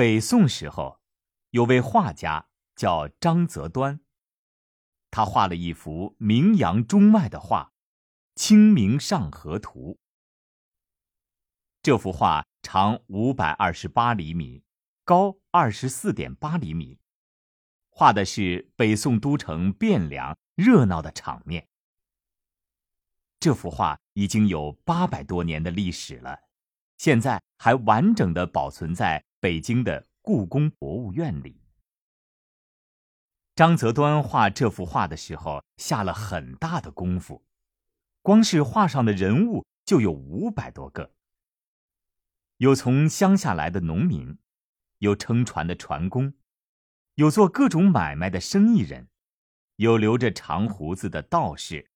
北宋时候，有位画家叫张择端，他画了一幅名扬中外的画《清明上河图》。这幅画长五百二十八厘米，高二十四点八厘米，画的是北宋都城汴梁热闹的场面。这幅画已经有八百多年的历史了，现在还完整的保存在北京的故宫博物院里。张择端画这幅画的时候下了很大的功夫，光是画上的人物就有五百多个。有从乡下来的农民，有撑船的船工，有做各种买卖的生意人，有留着长胡子的道士，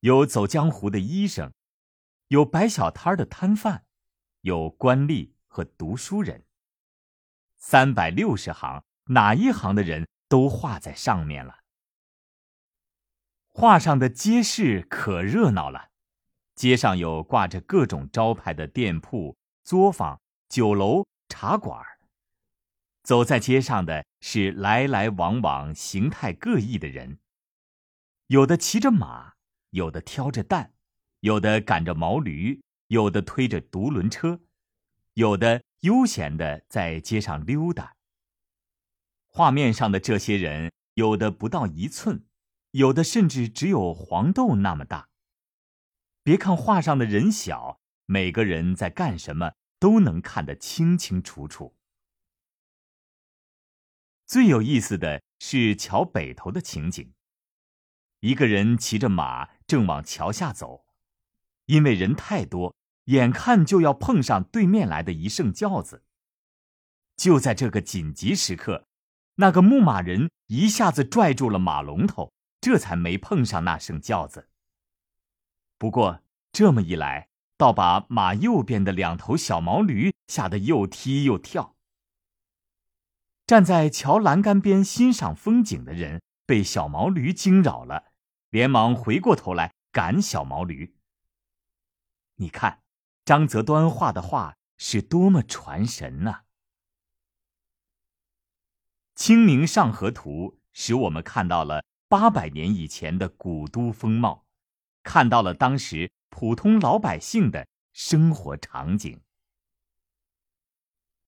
有走江湖的医生，有摆小摊的摊贩，有官吏和读书人。三百六十行，哪一行的人都画在上面了。画上的街市可热闹了，街上有挂着各种招牌的店铺。作坊、酒楼、茶馆走在街上的是来来往往、形态各异的人，有的骑着马，有的挑着担，有的赶着毛驴，有的推着独轮车，有的悠闲的在街上溜达。画面上的这些人，有的不到一寸，有的甚至只有黄豆那么大。别看画上的人小。每个人在干什么都能看得清清楚楚。最有意思的是桥北头的情景。一个人骑着马正往桥下走，因为人太多，眼看就要碰上对面来的一圣轿子。就在这个紧急时刻，那个牧马人一下子拽住了马龙头，这才没碰上那圣轿子。不过这么一来，倒把马右边的两头小毛驴吓得又踢又跳。站在桥栏杆边欣赏风景的人被小毛驴惊扰了，连忙回过头来赶小毛驴。你看，张择端画的画是多么传神呐！《清明上河图》使我们看到了八百年以前的古都风貌，看到了当时。普通老百姓的生活场景。